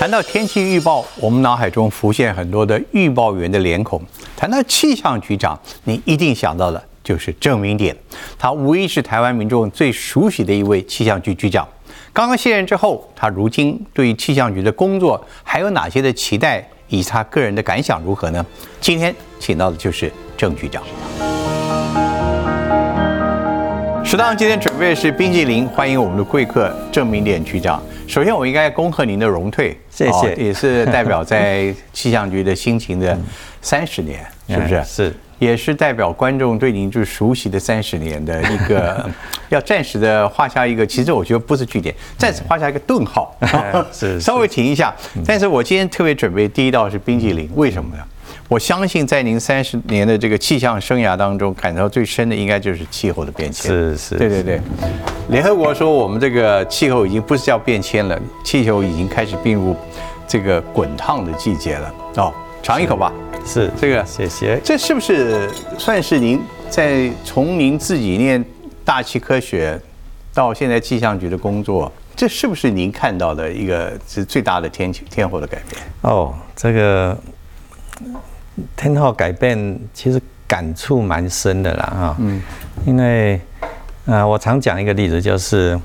谈到天气预报，我们脑海中浮现很多的预报员的脸孔。谈到气象局长，你一定想到的就是郑明典，他无疑是台湾民众最熟悉的一位气象局局长。刚刚卸任之后，他如今对于气象局的工作还有哪些的期待，以他个人的感想如何呢？今天请到的就是郑局长。食堂今天准备的是冰激凌，欢迎我们的贵客郑明典局长。首先，我应该恭贺您的荣退，谢谢，也是 代表在气象局的心情的三十年，是不是？是，也是代表观众对您最熟悉的三十年的一个，要暂时的画下一个，其实我觉得不是句点，暂时画下一个顿号，是，稍微停一下。但是我今天特别准备第一道是冰激凌，为什么呢？我相信在您三十年的这个气象生涯当中，感到最深的应该就是气候的变迁。是是，对对对。联合国说我们这个气候已经不是叫变迁了，气候已经开始进入这个滚烫的季节了。哦，尝一口吧。是这个，谢谢。这是不是算是您在从您自己念大气科学到现在气象局的工作，这是不是您看到的一个是最大的天气天候的改变？哦，这个。天候改变其实感触蛮深的啦，哈，嗯，因为，呃，我常讲一个例子，就是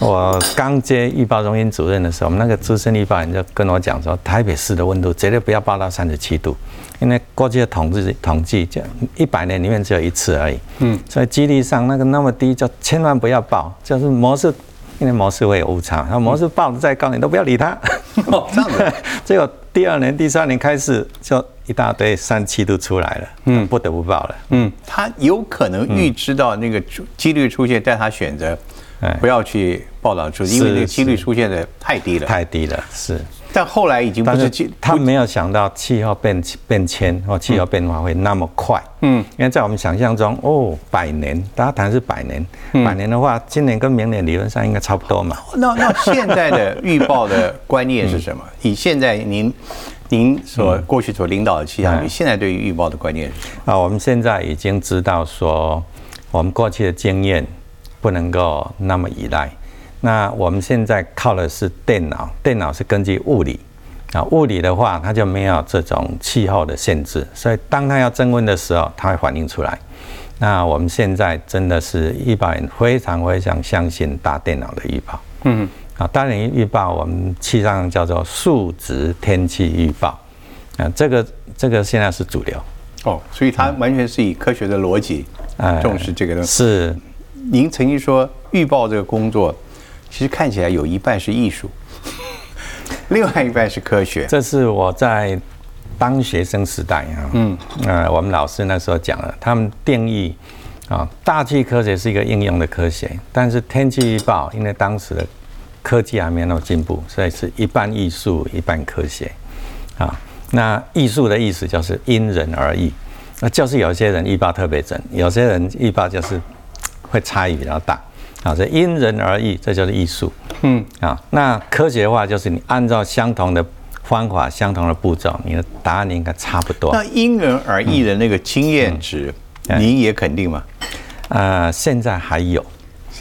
我刚接预报中心主任的时候，我们那个资深预报员就跟我讲说，台北市的温度绝对不要报到三十七度，因为过去的统计统计就一百年里面只有一次而已，嗯，所以几率上那个那么低，就千万不要报，就是模式，因为模式会有误差，然后模式报的再高，你都不要理它，哦，这样子，结果第二年、第三年开始就。一大堆三七都出来了，嗯，不得不报了，嗯，他有可能预知到那个几率出现，但他选择不要去报道出，因为那个几率出现的太低了，太低了，是。但后来已经不是，他没有想到气候变变迁或气候变化会那么快，嗯，因为在我们想象中，哦，百年，大家谈是百年，百年的话，今年跟明年理论上应该差不多嘛。那那现在的预报的观念是什么？以现在您。您所过去所领导的气象局，现在对于预报的观念是？啊，我们现在已经知道说，我们过去的经验不能够那么依赖。那我们现在靠的是电脑，电脑是根据物理啊，物理的话它就没有这种气候的限制，所以当它要增温的时候，它会反映出来。那我们现在真的是预报员非常非常相信大电脑的预报。嗯。啊，大连预报我们气象叫做数值天气预报，啊，这个这个现在是主流。哦，所以它完全是以科学的逻辑啊重视这个东西。是，您曾经说预报这个工作，其实看起来有一半是艺术，另外一半是科学。这是我在当学生时代啊，嗯，呃，我们老师那时候讲了，他们定义啊，大气科学是一个应用的科学，但是天气预报因为当时的科技还没那么进步，所以是一半艺术一半科学，啊，那艺术的意思就是因人而异，那就是有些人预报特别准，有些人预报就是会差异比较大，啊，所以因人而异，这就是艺术，嗯，啊，那科学化就是你按照相同的方法、相同的步骤，你的答案应该差不多。那因人而异的那个经验值，你也肯定吗？呃，现在还有，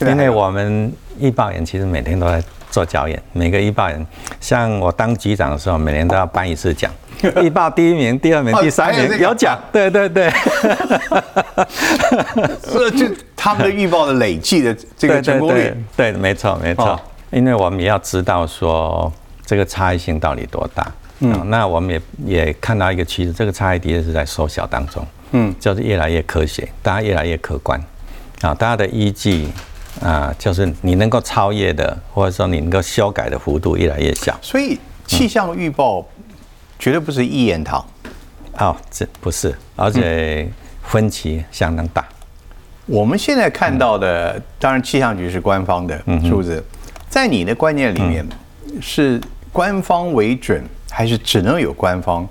因为我们预报员其实每天都在。做教演，每个预报人，像我当局长的时候，每年都要颁一次奖。预报第一名、第二名、第三名有奖。对对对，这 就他们的预报的累计的这个成功率。对，没错没错。因为我们也要知道说这个差异性到底多大。嗯，那我们也也看到一个趋势，这个差异的确是在缩小当中。嗯，就是越来越科学，大家越来越客观。啊，大家的依据。啊，就是你能够超越的，或者说你能够修改的幅度越来越小。所以气象预报绝对不是一言堂。哦，这不是，而且分歧相当大。我们现在看到的，当然气象局是官方的数字，在你的观念里面，是官方为准，还是只能有官方？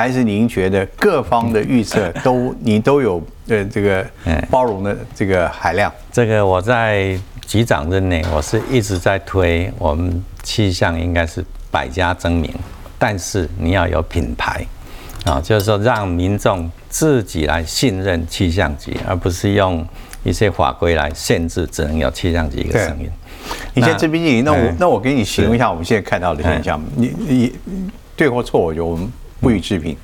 还是您觉得各方的预测都你都有呃这个包容的这个海量？这个我在局长任内，我是一直在推我们气象应该是百家争鸣，但是你要有品牌啊，就是说让民众自己来信任气象局，而不是用一些法规来限制，只能有气象局一个声音。你现在这冰淇淋，那我哎。那我给你形容一下我们现在看到的现象，你你对或错，我觉得我们不予置评。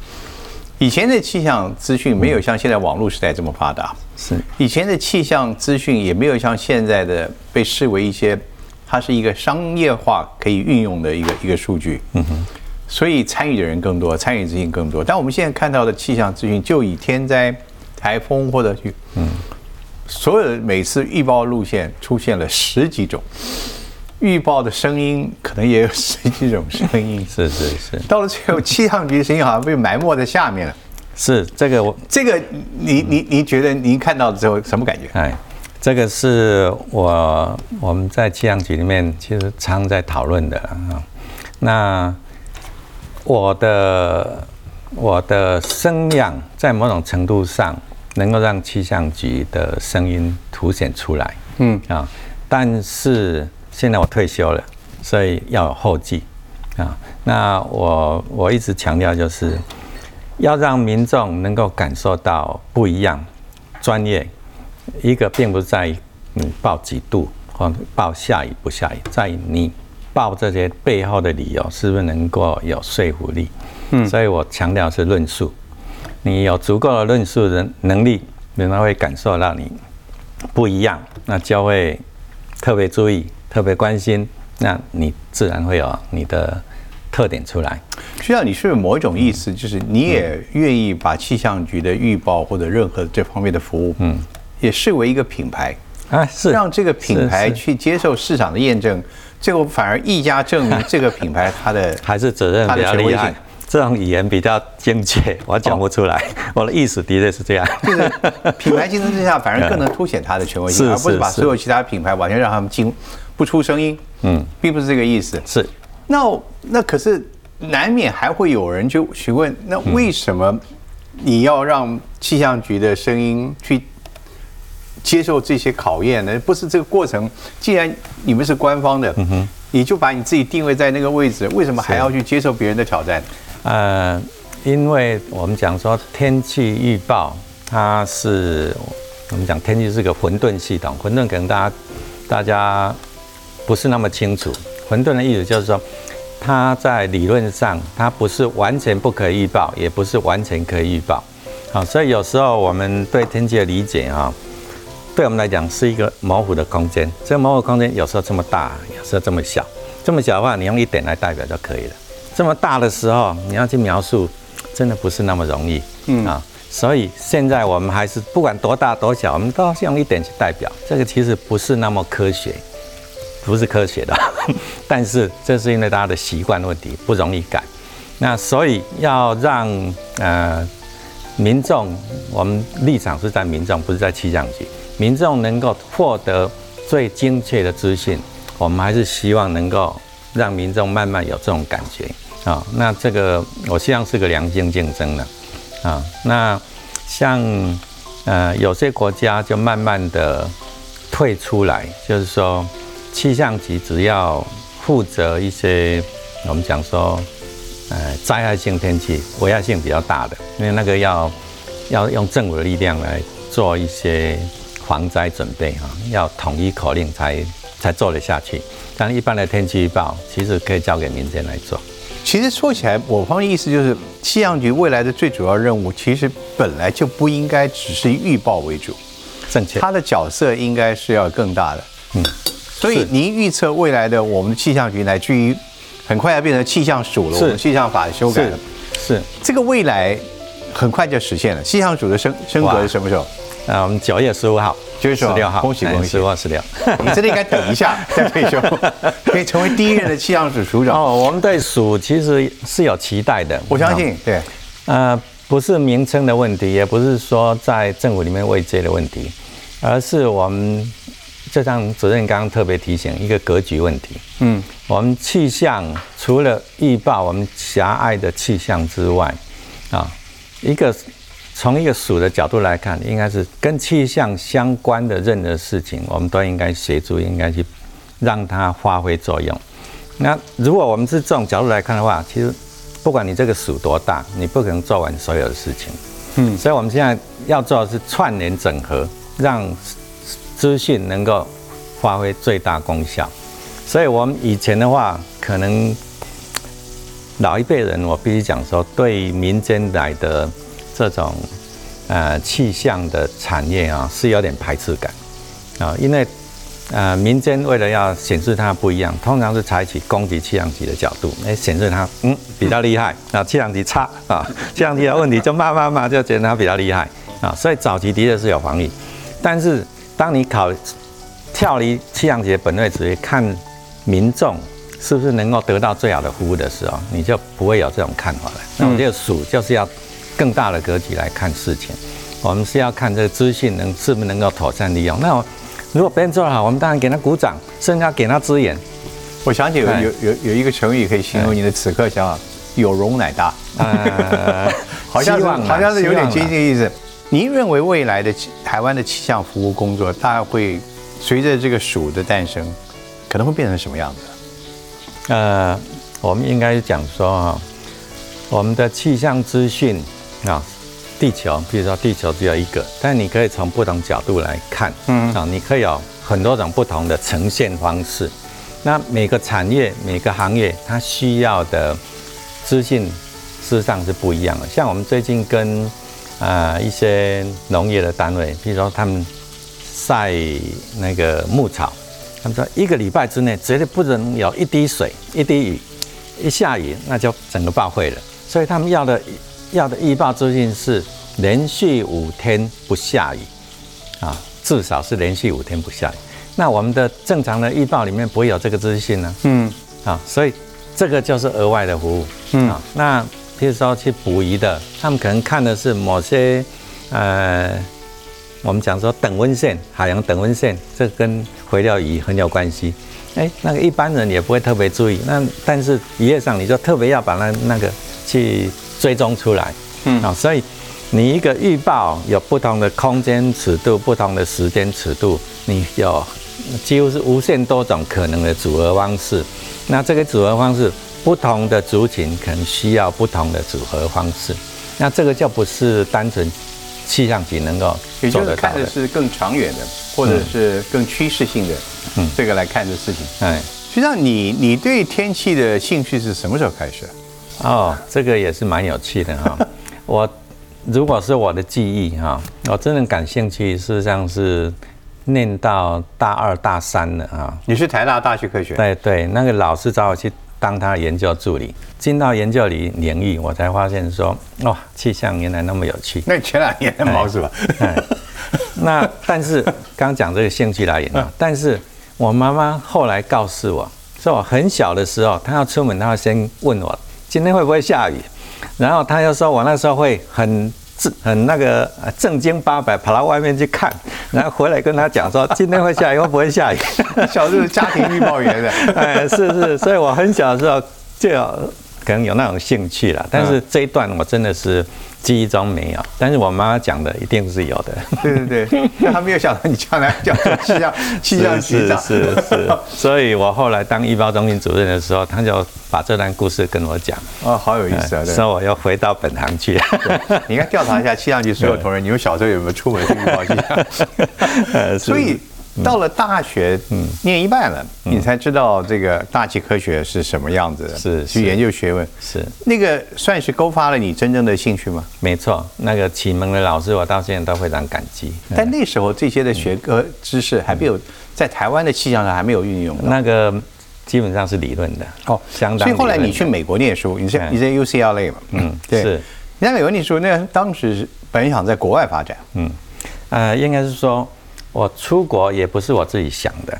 以前的气象资讯没有像现在网络时代这么发达，是以前的气象资讯也没有像现在的被视为一些，它是一个商业化可以运用的一个一个数据。嗯哼。所以参与的人更多，参与资讯更多。但我们现在看到的气象资讯，就以天灾、台风或者去，嗯，所有的每次预报路线出现了十几种，预报的声音可能也有十几种声音。是是是到了最后，气象局的声音好像被埋没在下面了。是，这个我这个，你你你觉得您看到之后什么感觉？哎，这个是我我们在气象局里面其实常在讨论的啊。那我的我的声量在某种程度上能够让气象局的声音凸显出来，嗯啊，但是现在我退休了，所以要有后继啊。那我我一直强调就是要让民众能够感受到不一样、专业。一个并不在于你报几度或报下雨不下雨，在于你报这些背后的理由是不是能够有说服力。嗯，所以我强调是论述，你有足够的论述的能力，人们会感受到你不一样，那就会特别注意、特别关心，那你自然会有你的特点出来。需要你是某一种意思，就是你也愿意把气象局的预报或者任何这方面的服务，嗯，也视为一个品牌，啊，是让这个品牌去接受市场的验证，最后反而一家证明 这个品牌它的 还是责任它比较厉害。这种语言比较精确，我讲不出来。我的意思的确是这样。就是品牌竞争之下，反而更能凸显它的权威性，而不是把所有其他品牌完全让他们进不出声音。嗯，并不是这个意思。是那那可是难免还会有人就询问，那为什么你要让气象局的声音去接受这些考验呢？不是这个过程，既然你们是官方的，你就把你自己定位在那个位置，为什么还要去接受别人的挑战？呃，因为我们讲说天气预报，它是我们讲天气是个混沌系统，混沌可能大家大家不是那么清楚。混沌的意思就是说，它在理论上它不是完全不可以预报，也不是完全可以预报。好，所以有时候我们对天气的理解啊，对我们来讲是一个模糊的空间。这个模糊空间有时候这么大，有时候这么小。这么小的话，你用一点来代表就可以了。这么大的时候，你要去描述，真的不是那么容易。嗯啊，所以现在我们还是不管多大多小，我们都是用一点去代表。这个其实不是那么科学，不是科学的。但是这是因为大家的习惯问题，不容易改。那所以要让呃民众，我们立场是在民众，不是在气象局。民众能够获得最精确的资讯，我们还是希望能够让民众慢慢有这种感觉啊。那这个我希望是个良性竞争的啊。那像呃有些国家就慢慢的退出来，就是说气象局只要负责一些我们讲说呃灾害性天气、危害性比较大的，因为那个要要用政府的力量来做一些防灾准备哈，要统一口令才才做得下去。但一般的天气预报其实可以交给民间来做。其实说起来，我方的意思就是，气象局未来的最主要任务，其实本来就不应该只是以预报为主，正确，它的角色应该是要更大的。嗯，所以您预测未来的我们的气象局，乃至于很快要变成气象署了，是我们气象法修改了，是。这个未来很快就实现了。气象署的升升格是什么时候？啊我们九月十五号、九月十六号，恭喜恭喜十五号、十六。你真的应该等一下 再退休，可以成为第一任的气象署署长。哦，我们对署其实是有期待的，我相信，对，呃，不是名称的问题，也不是说在政府里面位阶的问题，而是我们就像主任刚刚特别提醒一个格局问题。嗯，我们气象除了预报我们狭隘的气象之外，啊，一个从一个属的角度来看，应该是跟气象相关的任何事情，我们都应该协助，应该去让它发挥作用。那如果我们是这种角度来看的话，其实不管你这个属多大，你不可能做完所有的事情。嗯，所以我们现在要做的是串联整合，让资讯能够发挥最大功效。所以，我们以前的话，可能老一辈人，我必须讲说，对民间来的这种呃气象的产业啊，是有点排斥感啊，因为呃民间为了要显示它不一样，通常是采取攻击气象局的角度，来显示它嗯比较厉害啊，气象局差啊，气象局的问题就骂骂骂，就觉得它比较厉害啊，所以早期的确是有防御，但是当你考跳离气象局的本位职业看。民众是不是能够得到最好的服务的时候，你就不会有这种看法了。那我觉得数就是要更大的格局来看事情。我们是要看这个资讯能是不是能够妥善利用。那如果别人做得好，我们当然给他鼓掌，甚至要给他支援。我想起有有有有一个成语可以形容你的此刻想法：有容乃大。好像是好像是有点接近意思。您认为未来的台湾的气象服务工作，大概会随着这个鼠的诞生？可能会变成什么样子？呃，我们应该讲说啊，我们的气象资讯啊，地球，比如说地球只有一个，但你可以从不同角度来看，嗯啊，你可以有很多种不同的呈现方式。那每个产业、每个行业，它需要的资讯事实上是不一样的。像我们最近跟啊一些农业的单位，比如说他们晒那个牧草。他们说一个礼拜之内绝对不能有一滴水、一滴雨，一下雨那就整个报废了。所以他们要的要的预报资讯是连续五天不下雨啊，至少是连续五天不下雨。那我们的正常的预报里面不会有这个资讯呢？嗯，啊，所以这个就是额外的服务。嗯，啊，那譬如说去捕鱼的，他们可能看的是某些呃。我们讲说等温线，海洋等温线，这跟回料鱼很有关系。哎，那个一般人也不会特别注意。那但是渔业上，你就特别要把那那个去追踪出来。嗯，啊，所以你一个预报有不同的空间尺度、不同的时间尺度，你有几乎是无限多种可能的组合方式。那这个组合方式，不同的族群可能需要不同的组合方式。那这个就不是单纯。气象局能够，也就是看的是更长远的，或者是更趋势性的，嗯，这个来看的事情。哎，实际上你你对天气的兴趣是什么时候开始？哦，这个也是蛮有趣的哈。我如果是我的记忆哈，我真的感兴趣，事实上是念到大二大三了啊。你是台大大学科学？对对，那个老师找我去。当他研究助理进到研究里领域，我才发现说，哇，气象原来那么有趣。那前两年的毛是吧？那但是刚讲这个兴趣来源啊，但是我妈妈后来告诉我，说我很小的时候，她要出门，她要先问我今天会不会下雨，然后她又说我那时候会很。正很那个正经八百跑到外面去看，然后回来跟他讲说 今天会下雨会不会下雨。小时候家庭预报员的，哎，是是，所以我很小的时候就可能有那种兴趣了。但是这一段我真的是。记忆中没有，但是我妈妈讲的一定是有的。对对对，她没有想到你将来叫气象气象局长。是是是，所以我后来当预报中心主任的时候，他就把这段故事跟我讲。哦，好有意思啊！所以我又回到本行去。你应该调查一下气象局所有同仁，你们小时候有没有出门去预报气象？所以。到了大学，嗯，念一半了，你才知道这个大气科学是什么样子的，是去研究学问，是。那个算是勾发了你真正的兴趣吗？没错，那个启蒙的老师，我到现在都非常感激。但那时候这些的学科知识还没有在台湾的气象上还没有运用，那个基本上是理论的哦，相当。所以后来你去美国念书，你在你在 UCLA 嘛，嗯，对，是。你在美国念书，那当时本想在国外发展，嗯，呃，应该是说。我出国也不是我自己想的，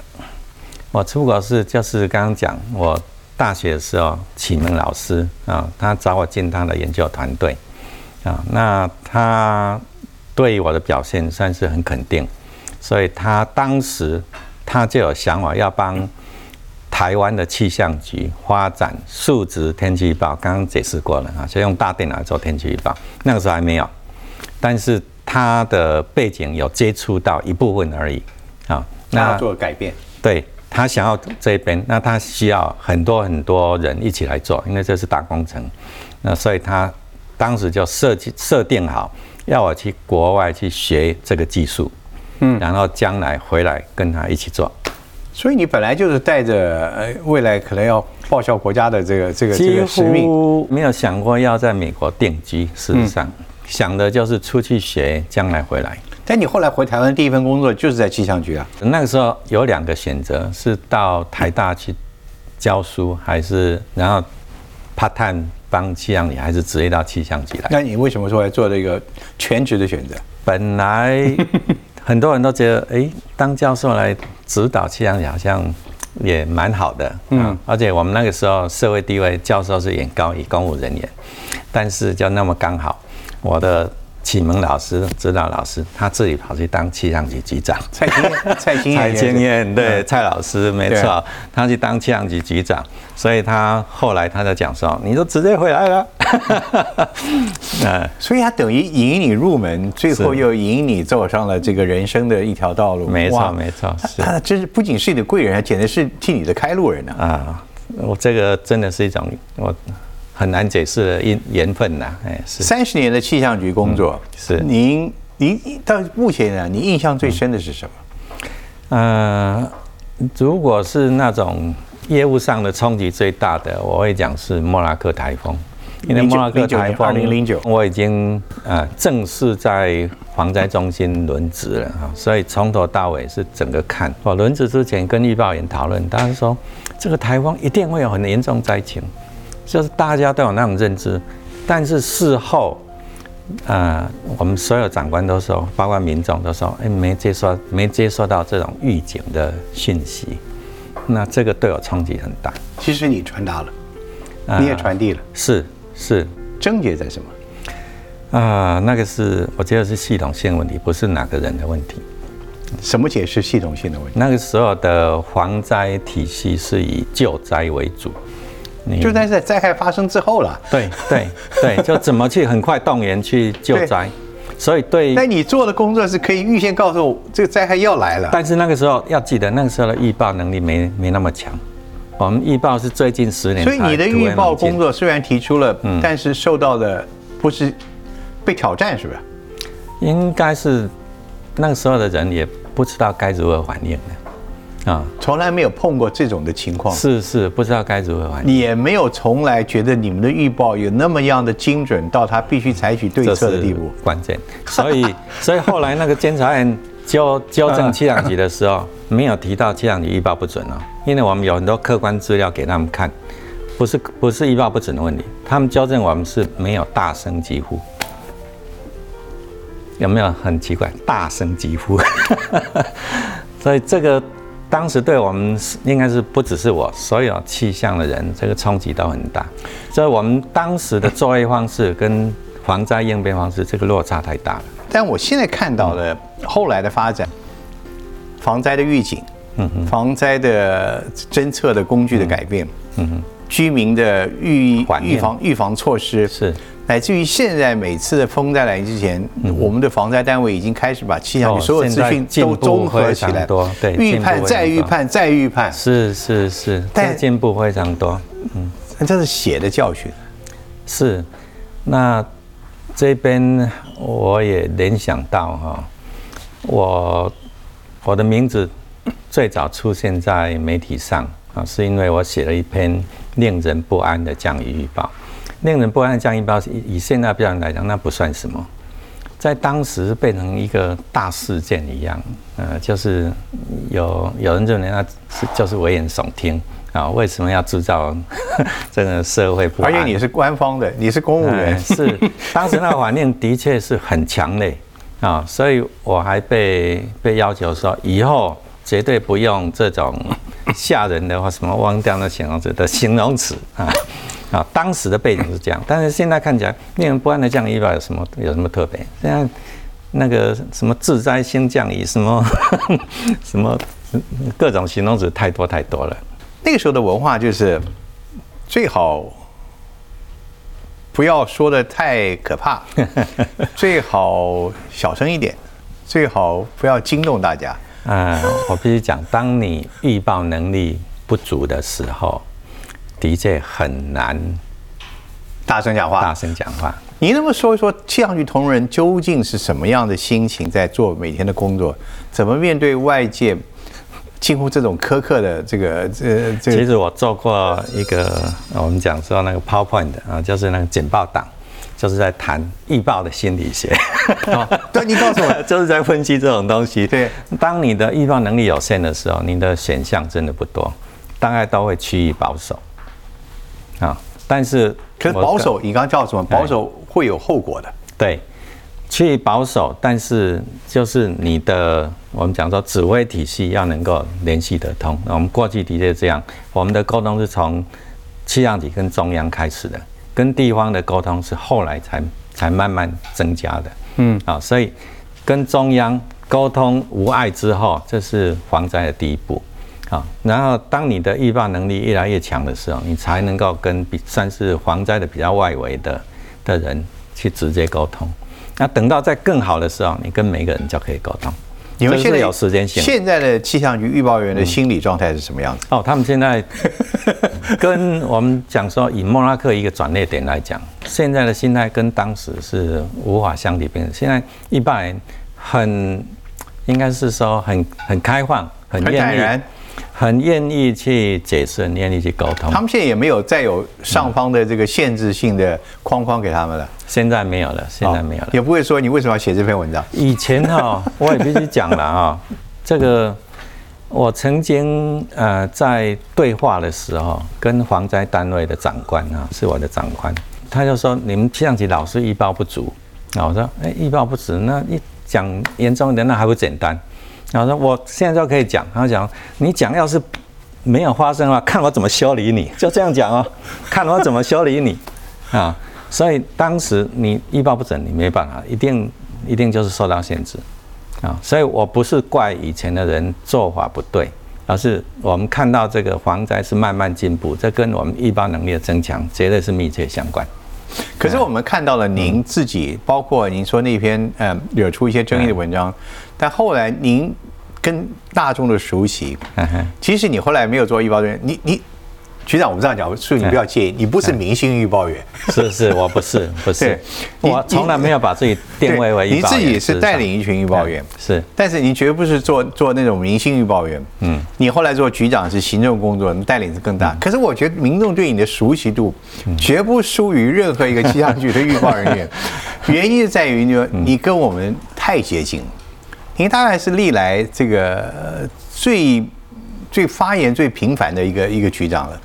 我出国是就是刚刚讲，我大学的时候启蒙老师啊，他找我进他的研究团队啊，那他对我的表现算是很肯定，所以他当时他就有想法要帮台湾的气象局发展数值天气预报，刚刚解释过了啊，就用大电脑做天气预报，那个时候还没有，但是。他的背景有接触到一部分而已，啊，那做改变，对他想要这边，那他需要很多很多人一起来做，因为这是大工程，那所以他当时就设计设定好，要我去国外去学这个技术，嗯，然后将来回来跟他一起做，所以你本来就是带着呃未来可能要报效国家的这个这个这个使命。没有想过要在美国定居，事实上、想的就是出去学，将来回来。但你后来回台湾第一份工作就是在气象局啊。那个时候有两个选择，是到台大去教书，还是然后 part time 帮气象局，还是直接到气象局来？那你为什么说来做这个全职的选择？本来很多人都觉得，哎，当教授来指导气象局好像也蛮好的，嗯，而且我们那个时候社会地位，教授是远高于公务人员，但是就那么刚好，我的启蒙老师、指导老师，他自己跑去当气象局局长。蔡蔡蔡也是，经燕，对，蔡老师没对错，他去当气象局局长，所以他后来他在讲说，你就直接回来了，呃，所以他等于引你入门，最后又引你走上了这个人生的一条道路。没错哇没错是。他真是不仅是你的贵人，还简直是替你的开路人呢、啊，我这个真的是一种我很难解释的因缘分呐，哎，是。三十年的气象局工作，是。您您到目前呢，你印象最深的是什么？呃，如果是那种业务上的冲击最大的，我会讲是莫拉克台风，因为莫拉克台风二零零九。我已经呃正式在防灾中心轮值了哈，所以从头到尾是整个看。我轮值之前跟预报员讨论，他说这个台风一定会有很严重灾情，就是大家都有那种认知，但是事后。呃，我们所有长官都说，包括民众都说，哎，没接收没接收到这种预警的讯息，那这个对我冲击很大。其实你传达了，啊你也传递了，是是症结在什么？啊、那个是我觉得是系统性问题，不是哪个人的问题。什么解释系统性的问题？那个时候的防灾体系是以救灾为主，你就在在灾害发生之后了。对对对，就怎么去很快动员去救灾，所以对那你做的工作是可以预先告诉我这个灾害要来了。但是那个时候要记得，那个时候的预报能力没没那么强。我们预报是最近十年所以你的预报工作作虽然提出了，嗯但是受到的不是被挑战，是不是？应该是那个时候的人也不知道该如何反应的啊，从来没有碰过这种的情况，是是不知道该如何反应。你也没有从来觉得你们的预报有那么样的精准到他必须采取对策的地步。关键。所以，所以后来那个监察院纠纠正气象局的时候，没有提到气象局预报不准哦，因为我们有很多客观资料给他们看，不是不是预报不准的问题，他们纠正我们是没有大声疾呼。有没有很奇怪？大声疾呼，所以这个当时对我们是应该是不只是我，所有气象的人，这个冲击都很大。所以我们当时的作业方式跟防灾应变方式，这个落差太大了。但我现在看到的后来的发展，防灾的预警，防灾的侦测的工具的改变，居民的预预防预防措施。是，乃至于现在每次的风灾来之前，我们的防灾单位已经开始把气象所有资讯都综合起来对预判再预判再预判，是是是，进步非常多。嗯。这是血的教训。是，那这边我也联想到哈，我我的名字最早出现在媒体上啊，是因为我写了一篇令人不安的降雨预报。令人不安的降雨预报，以以现在标准来讲，那不算什么，在当时变成一个大事件一样，呃，就是有有人认为那是就是危言耸听。啊，为什么要制造 这个社会不安？而且你是官方的，你是公务员。哎，是。当时那个反应的确是很强烈。啊，所以我还被被要求说，以后绝对不用这种吓人的或什么忘掉的形容词的形容词啊啊，当时的背景是这样，但是现在看起来令人不安的降雨预报有什么有什么特别？现在那个什么自灾星降雨，什么 什么各种形容词太多太多了。那个时候的文化就是最好不要说的太可怕，最好小声一点，最好不要惊动大家。啊、我必须讲，当你预报能力不足的时候，的确很难大声讲话大。声讲话。你能不能说一说气象局同仁究竟是什么样的心情在做每天的工作？怎么面对外界近乎这种苛刻的这个这这其实我做过一个，我们讲说那个 PowerPoint 啊，就是那个简报档，就是在谈预报的心理学。对，你告诉我，就是在分析这种东西。对，当你的预报能力有限的时候，你的选项真的不多，大概都会趋于保守。啊，但是可是保守，你刚刚叫什么？保守会有后果的。对。去保守，但是就是你的，我们讲说指挥体系要能够联系得通。我们过去的确这样，我们的沟通是从气象局跟中央开始的，跟地方的沟通是后来才才慢慢增加的。嗯，啊，所以跟中央沟通无碍之后，这是防灾的第一步。啊，然后当你的预报能力越来越强的时候，你才能够跟比算是防灾的比较外围的的人去直接沟通。那等到在更好的时候，你跟每个人就可以沟通。你们现在有时间性。现在的气象局预报员的心理状态是什么样子？哦，他们现在 跟我们讲说，以莫拉克一个转捩点来讲，现在的心态跟当时是无法相提并论。现在一般人很应该是说很很开放，很愿意。很愿意去解释，很愿意去沟通。他们现在也没有再有上方的这个限制性的框框给他们了。现在没有了，现在没有了。也不会说你为什么要写这篇文章。以前哈，我也必须讲了啊，这个我曾经呃在对话的时候，跟防灾单位的长官啊，是我的长官，他就说你们气象局老是预报不足。那我说，哎，预报不足，那一讲严重一点，那还不简单。然后说，我现在就可以讲。他讲，你讲要是没有发生的话，看我怎么修理你。就这样讲哦，看我怎么修理你啊。所以当时你预报不准，你没办法，一定一定就是受到限制啊。所以我不是怪以前的人做法不对，而是我们看到这个防灾是慢慢进步，这跟我们预报能力的增强绝对是密切相关。可是我们看到了您自己，包括您说那篇呃惹出一些争议的文章。但后来您跟大众的熟悉，其实你后来没有做预报员，你你局长，我们这样讲，所以你不要介意，你不是明星预报员，是是，我不是不是，我从来没有把自己定位为你自己是带领一群预报员，是，但是你绝不是做做那种明星预报员，嗯，你后来做局长是行政工作，你带领是更大，可是我觉得民众对你的熟悉度绝不输于任何一个气象局的预报人员，原因是在于你你跟我们太接近。了。您大概是历来这个最最发言最频繁的一个一个局长了。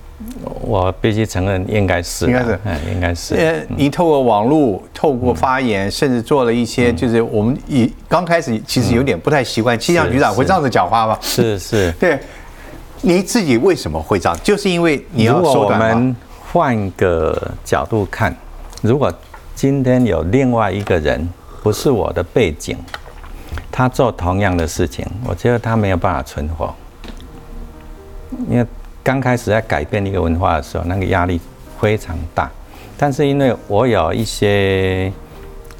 我必须承认，应该是，应该是，嗯，应该是。呃，你透过网络，透过发言，甚至做了一些，就是我们以刚开始其实有点不太习惯，气象局长会这样子讲话吗？是是。对，你自己为什么会这样？就是因为你要说我们换个角度看，如果今天有另外一个人，不是我的背景。他做同样的事情，我觉得他没有办法存活，因为刚开始在改变一个文化的时候，那个压力非常大。但是因为我有一些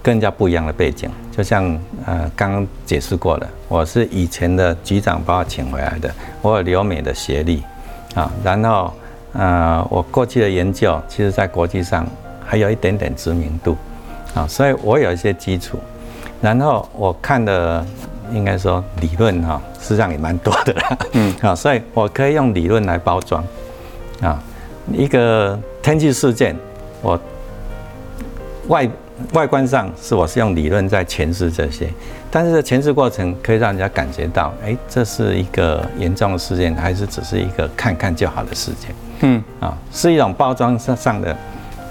更加不一样的背景，就像呃刚刚解释过了，我是以前的局长把我请回来的，我有留美的学历啊，然后呃我过去的研究，其实在国际上还有一点点知名度啊，所以我有一些基础。然后我看的应该说理论哈，实际上也蛮多的啦。嗯，啊，所以我可以用理论来包装啊。一个天气事件，我外外观上是我是用理论在诠释这些，但是诠释过程可以让人家感觉到，哎，这是一个严重的事件，还是只是一个看看就好的事件？嗯，啊，是一种包装上上的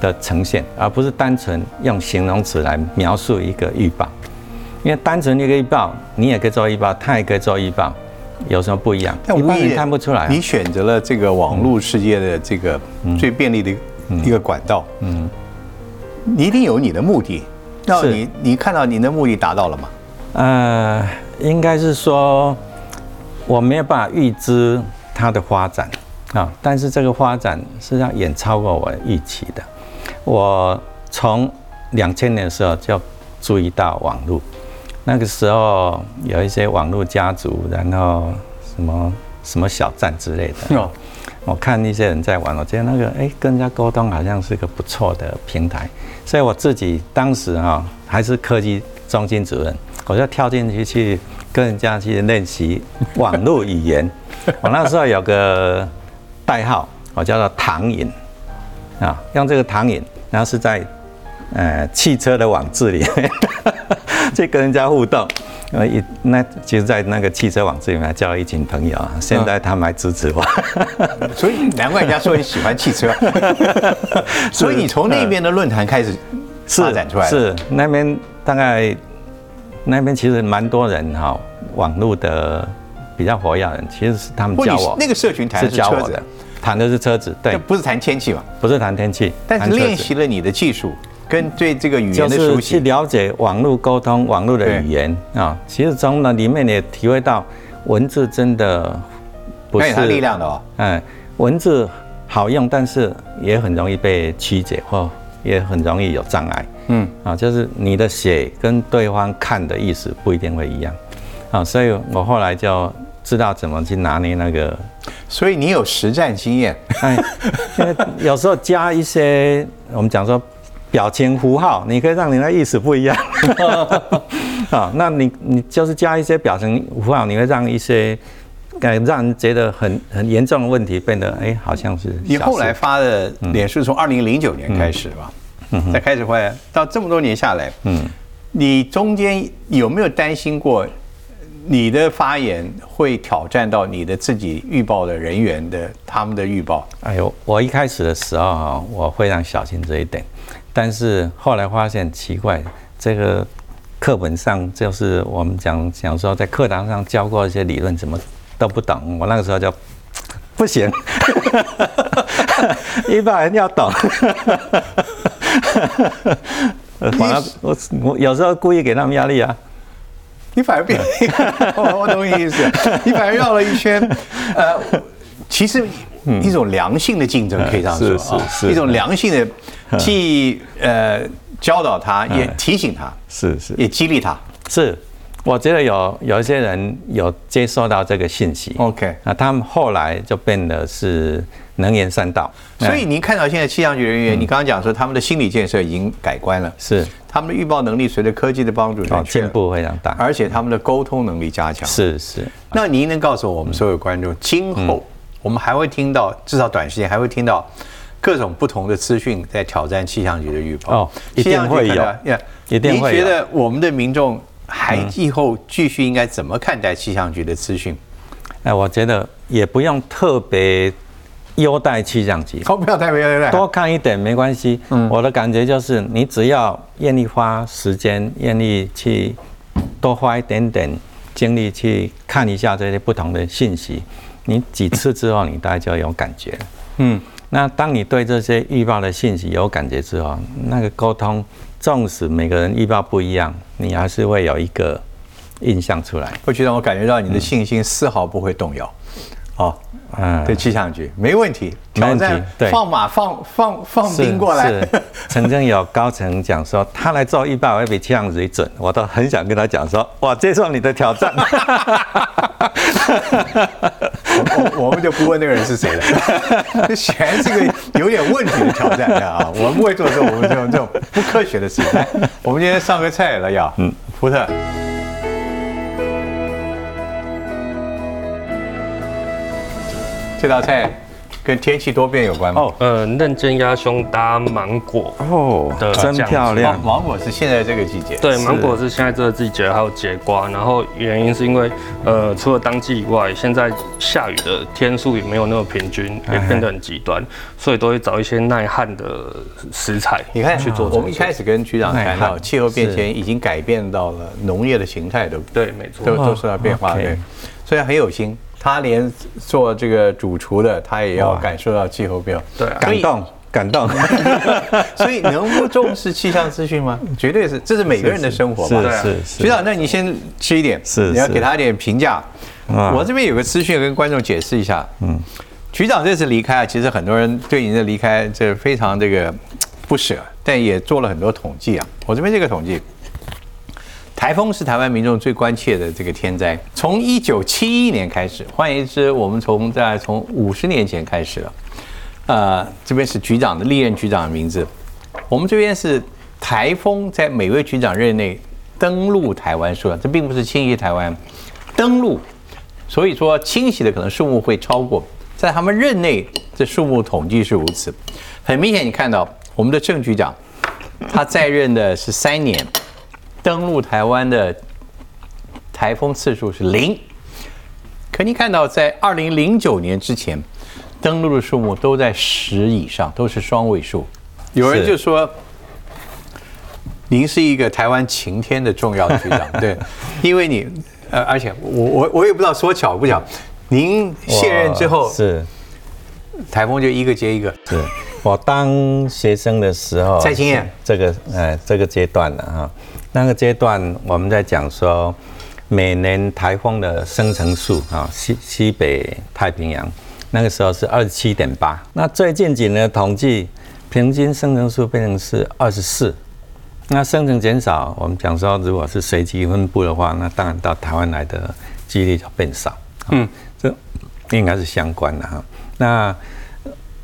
的呈现，而不是单纯用形容词来描述一个预报。因为单纯一个预报，你也可以做预报，他也可以做预报，有什么不一样？一般人看不出来。你选择了这个网络世界的这个最便利的一个管道，嗯，你一定有你的目的。那你你看到你的目的达到了吗？呃，应该是说我没有办法预知它的发展啊，但是这个发展实际上远超过我预期的。我从两千年的时候就注意到网络。那个时候有一些网络家族，然后什么什么小站之类的。我看一些人在玩，我觉得那个哎，跟人家沟通好像是个不错的平台。所以我自己当时哈还是科技中心主任，我就跳进去去跟人家去练习网络语言。我那时候有个代号，我叫做唐颖啊，用这个唐颖，然后是在呃汽车的网志里面去跟人家互动。呃，一那其实，在那个汽车网志里面交了一群朋友啊，现在他们还支持我，所以难怪人家说你喜欢汽车。所以你从那边的论坛开始发展出来，是那边大概那边其实蛮多人哈，网络的比较活跃人，其实是他们教我。那个社群谈的是车子，谈的是车子，对，不是谈天气嘛，不是谈天气，但是练习了你的技术。跟对这个语言的熟悉，去了解网络沟通、网络的语言啊。其实从那里面也体会到，文字真的不是力量的哦。嗯，文字好用，但是也很容易被曲解，或也很容易有障碍。嗯，啊，就是你的写跟对方看的意思不一定会一样。啊，所以我后来就知道怎么去拿捏那个。所以你有实战经验。哎，因为有时候加一些，我们讲说。表情符号，你可以让你的意思不一样。啊，那你你就是加一些表情符号，你会让一些，感，让人觉得很很严重的问题变得，哎，好像是。你后来发的脸书从二零零九年开始吧，嗯，才开始会到这么多年下来，嗯，你中间有没有担心过你的发言会挑战到你的自己预报的人员的他们的预报？哎呦，我一开始的时候哈，我非常小心这一点。但是后来发现奇怪，这个课本上就是我们讲讲说，在课堂上教过一些理论，怎么都不懂。我那个时候就 不行，一般人要懂。反而我我有时候故意给他们压力啊。你反而变，我懂你意思。你反而绕了一圈，呃，其实一种良性的竞争可以这样说啊，一种良性的。既呃教导他，也提醒他，是是，也激励他。是，我觉得有有一些人有接收到这个信息，OK，那他们后来就变得是能言善道。所以您看到现在气象局人员，你刚刚讲说他们的心理建设已经改观了，是，他们的预报能力随着科技的帮助进步非常大，而且他们的沟通能力加强。是是。那您能告诉我们所有观众，今后我们还会听到，至少短时间还会听到。各种不同的资讯在挑战气象局的预报哦，一定会有，一定会您觉得我们的民众还以后继续应该怎么看待气象局的资讯？哎，我觉得也不用特别优待气象局，哦，不要特别优待，多看一点没关系。嗯，我的感觉就是，你只要愿意花时间，愿意去多花一点点精力去看一下这些不同的信息，你几次之后，你大概就有感觉了。嗯。那当你对这些预报的信息有感觉之后，那个沟通，纵使每个人预报不一样，你还是会有一个印象出来。会去让我感觉到你的信心丝毫不会动摇。好，嗯，对气象局没问题，挑战，对，放马放放放兵过来。是，曾经有高层讲说，他来做预报会比气象局准，我都很想跟他讲说，我接受你的挑战。我 我们就不问那个人是谁了，这显然是个有点问题的挑战啊！我们不会做这种我们这种这种不科学的事情。我们今天上个菜了要，嗯，福特。这道菜跟天气多变有关吗？哦，呃，嫩煎鸭胸搭芒果哦，真漂亮。芒果是现在这个季节，对，芒果是现在这个季节，还有节瓜。然后原因是因为，呃，除了当季以外，现在下雨的天数也没有那么平均，也变得很极端，所以都会找一些耐旱的食材。你看去做。我们一开始跟局长谈到，气候变迁已经改变到了农业的形态，对不对？对，没错，都都受到变化，对，所以很有心。他连做这个主厨的，他也要感受到气候变化，对，感动，感动。所以 能不重视气象资讯吗？绝对是，这是每个人的生活嘛。是是。局长，那你先吃一点，是，你要给他一点评价。我这边有个资讯跟观众解释一下。嗯。局长这次离开啊，其实很多人对您的离开这非常这个不舍，但也做了很多统计啊。我这边这个统计。台风是台湾民众最关切的这个天灾。从一九七一年开始，换言之，我们从在从五十年前开始了。呃，这边是局长的历任局长的名字。我们这边是台风在每位局长任内登陆台湾数量，这并不是侵袭台湾，登陆，所以说侵袭的可能数目会超过，在他们任内这数目统计是如此。很明显，你看到我们的郑局长，他在任的是三年，登陆台湾的台风次数是零。可你看到，在二零零九年之前，登陆的数目都在十以上，都是双位数。有人就说，您是一个台湾晴天的重要局长，对，因为你，呃，而且我我我也不知道说巧不巧，您卸任之后是台风就一个接一个。是我当学生的时候，蔡经验这个呃这个阶段了哈，那个阶段我们在讲说。每年台风的生成数啊，西西北太平洋那个时候是二十七点八，那最近几年统计平均生成数变成是二十四，那生成减少，我们讲说如果是随机分布的话，那当然到台湾来的几率就变少。嗯，这应该是相关的哈。那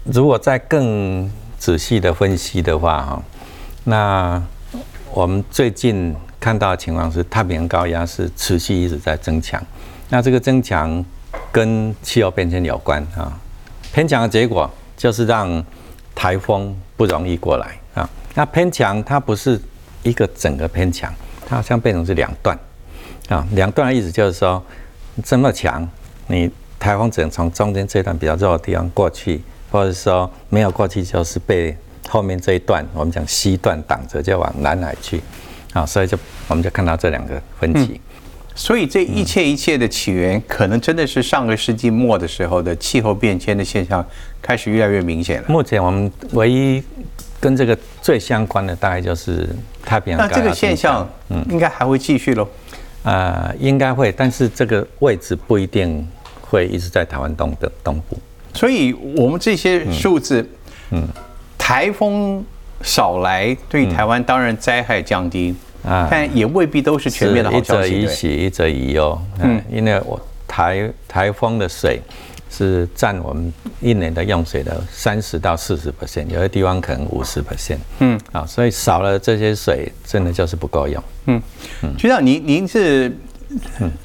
如果再更仔细的分析的话哈，那我们最近。看到的情况是，太平洋高压是持续一直在增强，那这个增强跟气候变迁有关啊。偏强的结果就是让台风不容易过来啊。那偏强它不是一个整个偏强，它好像变成是两段啊。两段的意思就是说，这么强，你台风只能从中间这段比较弱的地方过去，或者说没有过去，就是被后面这一段我们讲西段挡着，就往南海去。啊，所以就我们就看到这两个分歧，所以这一切一切的起源，可能真的是上个世纪末的时候的气候变迁的现象开始越来越明显了。目前我们唯一跟这个最相关的，大概就是太平洋。那这个现象，嗯，应该还会继续喽？啊，应该会，但是这个位置不一定会一直在台湾东的东部。所以我们这些数字，嗯，台风少来，对台湾当然灾害降低。啊，但也未必都是全面的好消息。一则以喜，一则以忧。嗯，因为我台台风的水是占我们一年的用水的三十到四十 percent，有些地方可能五十 percent。嗯，啊，所以少了这些水，真的就是不够用。嗯嗯，局长，您您是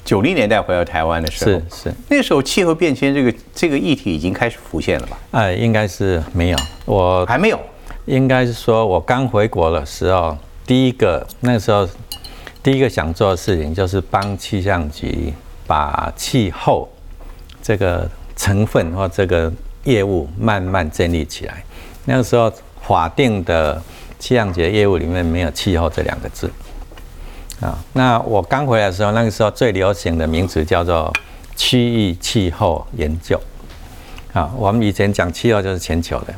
九零年代回到台湾的时候，是是那时候气候变迁这个这个议题已经开始浮现了吧？哎，应该是没有，我还没有，应该是说我刚回国的时候。第一个那时候，第一个想做的事情就是帮气象局把气候这个成分或这个业务慢慢建立起来。那个时候法定的气象局业务里面没有气候这两个字啊。那我刚回来的时候，那个时候最流行的名词叫做区域气候研究啊。我们以前讲气候就是全球的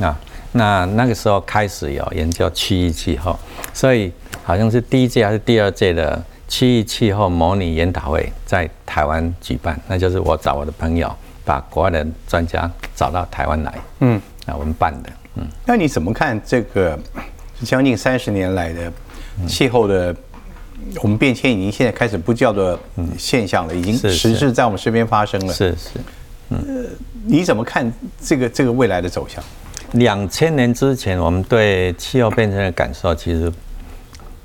啊。那那个时候开始有研究区域气候，所以好像是第一届还是第二届的区域气候模拟研讨会在台湾举办，那就是我找我的朋友把国外的专家找到台湾来，嗯，啊我们办的，嗯，那你怎么看这个将近三十年来的气候的我们变迁已经现在开始不叫做现象了，已经实质在我们身边发生了，是是，嗯，你怎么看这个这个未来的走向？两千年之前，我们对气候变迁的感受其实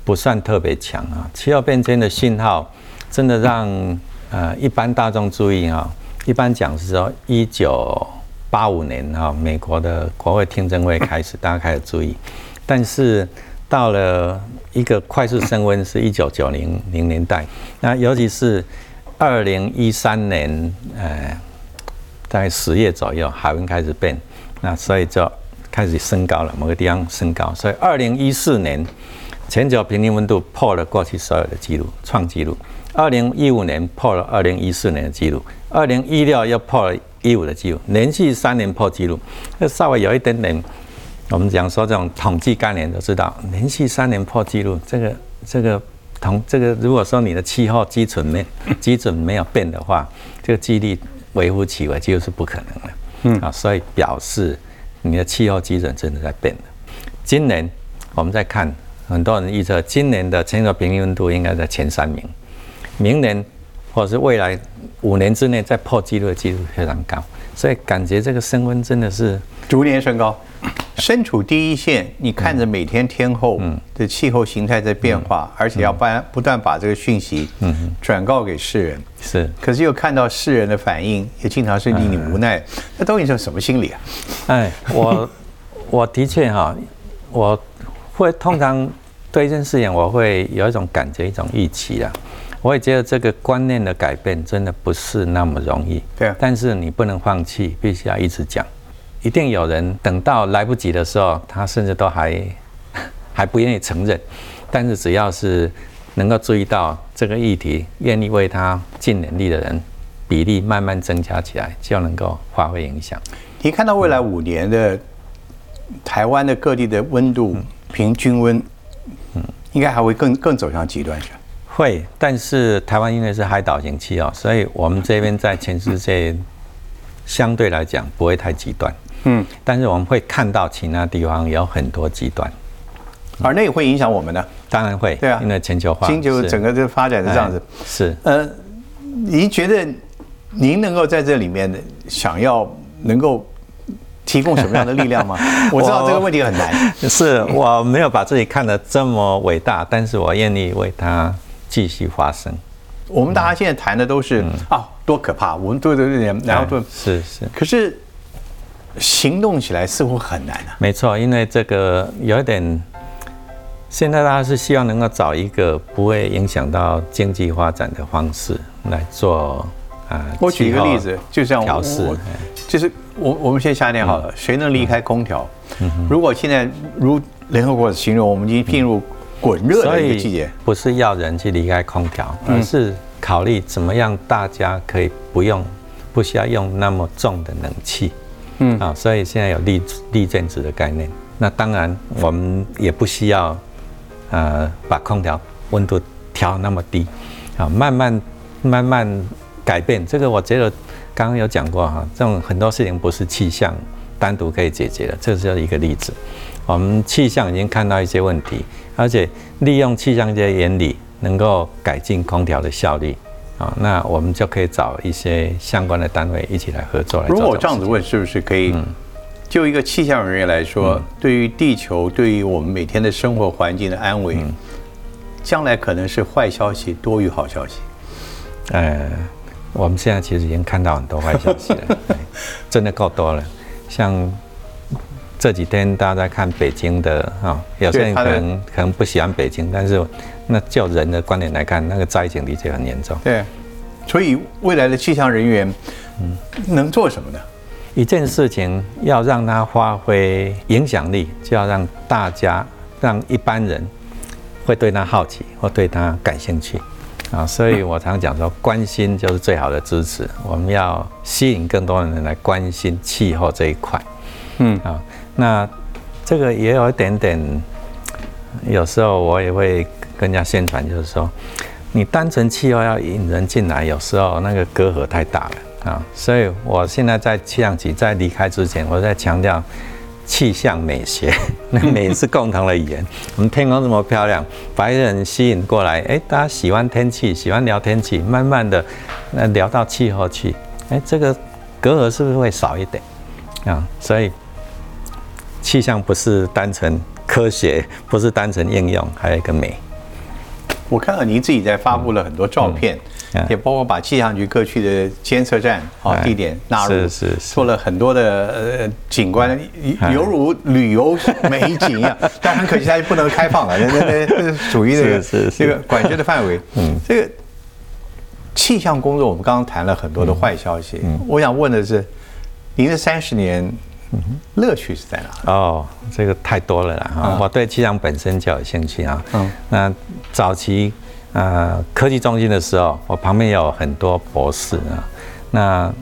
不算特别强啊。气候变迁的信号真的让呃一般大众注意啊。一般讲是说，一九八五年哈，美国的国会听证会开始，大家开始注意。但是到了一个快速升温，是一九九零零年代。那尤其是二零一三年，呃，在十月左右，海温开始变，那所以就。开始升高了，某个地方升高，所以二零一四年全球平均温度破了过去所有的记录，创纪录。二零一五年破了二零一四年的记录，二零一六又破了一五的记录，连续三年破纪录。那稍微有一点点，我们讲说这种统计概念都知道，连续三年破纪录，这个这个同这个，如果说你的气候基准没基准没有变的话，这个几率微乎其微，几乎是不可能的。嗯啊，所以表示。你的气候基准真的在变了。今年我们在看，很多人预测今年的全球平均温度应该在前三名，明年或者是未来五年之内再破纪录的几率非常高，所以感觉这个升温真的是逐年升高，身处第一线，你看着每天天后的气候形态在变化，而且要不不断把这个讯息转告给世人。是，可是又看到世人的反应，也经常是令你无奈。那到底是什么心理啊？哎，我 我的确哈，我会通常对一件事情，我会有一种感觉，一种预期啊。我也觉得这个观念的改变真的不是那么容易。对啊。但是你不能放弃，必须要一直讲。一定有人等到来不及的时候，他甚至都还 还不愿意承认。但是只要是能够注意到这个议题，愿意为他尽能力的人，比例慢慢增加起来，就能够发挥影响。你看到未来五年的台湾的各地的温度平均温，嗯，应该还会更更走向极端去。会，但是台湾因为是海岛型气候，所以我们这边在全世界相对来讲不会太极端。嗯，但是我们会看到其他地方有很多极端，而那也会影响我们呢？当然会，对啊，因为全球化，全球整个这发展是这样子。是，呃，您觉得您能够在这里面想要能够提供什么样的力量吗？我知道这个问题很难，是我没有把自己看得这么伟大，但是我愿意为它继续发声。我们大家现在谈的都是啊，多可怕！我们对对对，然后对，是是，可是。行动起来似乎很难啊。没错，因为这个有一点，现在大家是希望能够找一个不会影响到经济发展的方式来做啊。我举一个例子，就像调试，就是我我们先夏天好了，谁能离开空调？如果现在如联合国形容，我们已经进入滚热的一个季节，不是要人去离开空调，而是考虑怎么样大家可以不用不需要用那么重的冷气。嗯啊，所以现在有立立正值的概念。那当然，我们也不需要，呃，把空调温度调那么低，啊，慢慢慢慢改变。这个我觉得刚刚有讲过哈，这种很多事情不是气象单独可以解决的。这是一个例子。我们气象已经看到一些问题，而且利用气象这些原理，能够改进空调的效率。啊，那我们就可以找一些相关的单位一起来合作来。如果我这样子问，是不是可以？就一个气象人员来说，对于地球，对于我们每天的生活环境的安危，将来可能是坏消息多于好消息。呃，我们现在其实已经看到很多坏消息了，真的够多了。像这几天大家在看北京的啊，有些人可能可能不喜欢北京，但是。那就人的观点来看，那个灾情的确很严重。对，所以未来的气象人员，嗯，能做什么呢？一件事情要让它发挥影响力，就要让大家、让一般人会对他好奇或对他感兴趣啊。所以我常讲说，关心就是最好的支持。我们要吸引更多的人来关心气候这一块。嗯啊，那这个也有一点点，有时候我也会。更加宣传就是说，你单纯气候要引人进来，有时候那个隔阂太大了啊。所以我现在在气象局在离开之前，我在强调气象美学，那美是共同的语言。我们天空这么漂亮，把人吸引过来，哎，大家喜欢天气，喜欢聊天气，慢慢的那聊到气候去，哎，这个隔阂是不是会少一点啊？所以气象不是单纯科学，不是单纯应用，还有一个美。我看到您自己在发布了很多照片，也包括把气象局各区的监测站啊地点纳入，是是做了很多的呃景观，犹如旅游美景一样。但很可惜，它不能开放了，那那那属于那个这个管制的范围。嗯，这个气象工作，我们刚刚谈了很多的坏消息。嗯，我想问的是，您的三十年。乐趣是在哪？哦，这个太多了啦！哈，我对气象本身就有兴趣啊。嗯，那早期呃科技中心的时候，我旁边有很多博士啊。那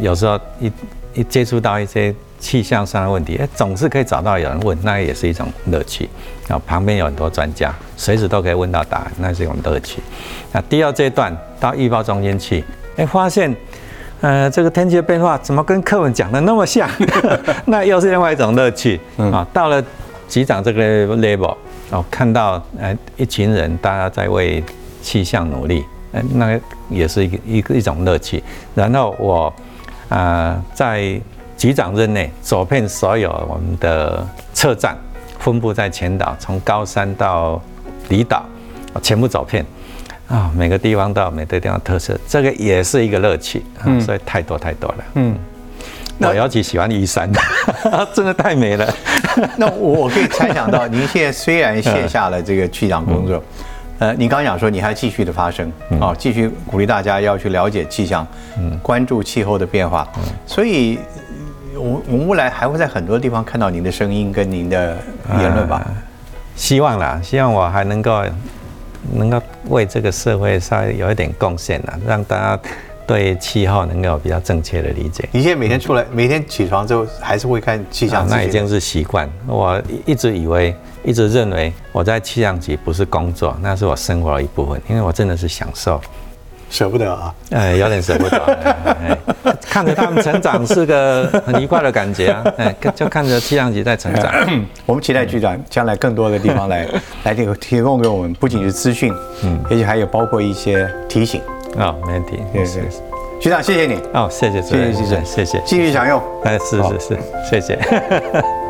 有时候一一接触到一些气象上的问题，哎，总是可以找到有人问，那也是一种乐趣。啊，旁边有很多专家，随时都可以问到答案，那是一种乐趣。那第二阶段到预报中心去，哎，发现。呃，这个天气的变化怎么跟课文讲的那么像？那又是另外一种乐趣啊！到了局长这个 level，哦，看到呃一群人大家在为气象努力，呃，那也是一个一个一种乐趣。然后我啊，在局长任内走遍所有我们的车站，分布在全岛，从高山到离岛，全部走遍。啊，每个地方都有每个地方特色，这个也是一个乐趣啊，所以太多太多了。嗯，我尤其喜欢玉山，真的太美了。那我我可以猜想到，您现在虽然卸下了这个区长工作，呃，您刚讲说你还继续的发声啊，继续鼓励大家要去了解气象，关注气候的变化。所以，我我们未来还会在很多地方看到您的声音跟您的言论吧？希望啦，希望我还能够。能够为这个社会稍微有一点贡献呢，让大家对气候能够有比较正确的理解。你现在每天出来，每天起床之后还是会看气象？那已经是习惯。我一直以为，一直认为我在气象局不是工作，那是我生活的一部分，因为我真的是享受。舍不得啊，哎，有点舍不得。看着他们成长是个很愉快的感觉啊，哎，就看着气象局在成长。我们期待局长将来更多的地方来来提提供给我们，不仅是资讯，嗯，也许还有包括一些提醒。啊，没问题。谢谢局长，谢谢你。哦，谢谢，谢谢，谢谢，谢谢，继续享用。哎，是是是，谢谢。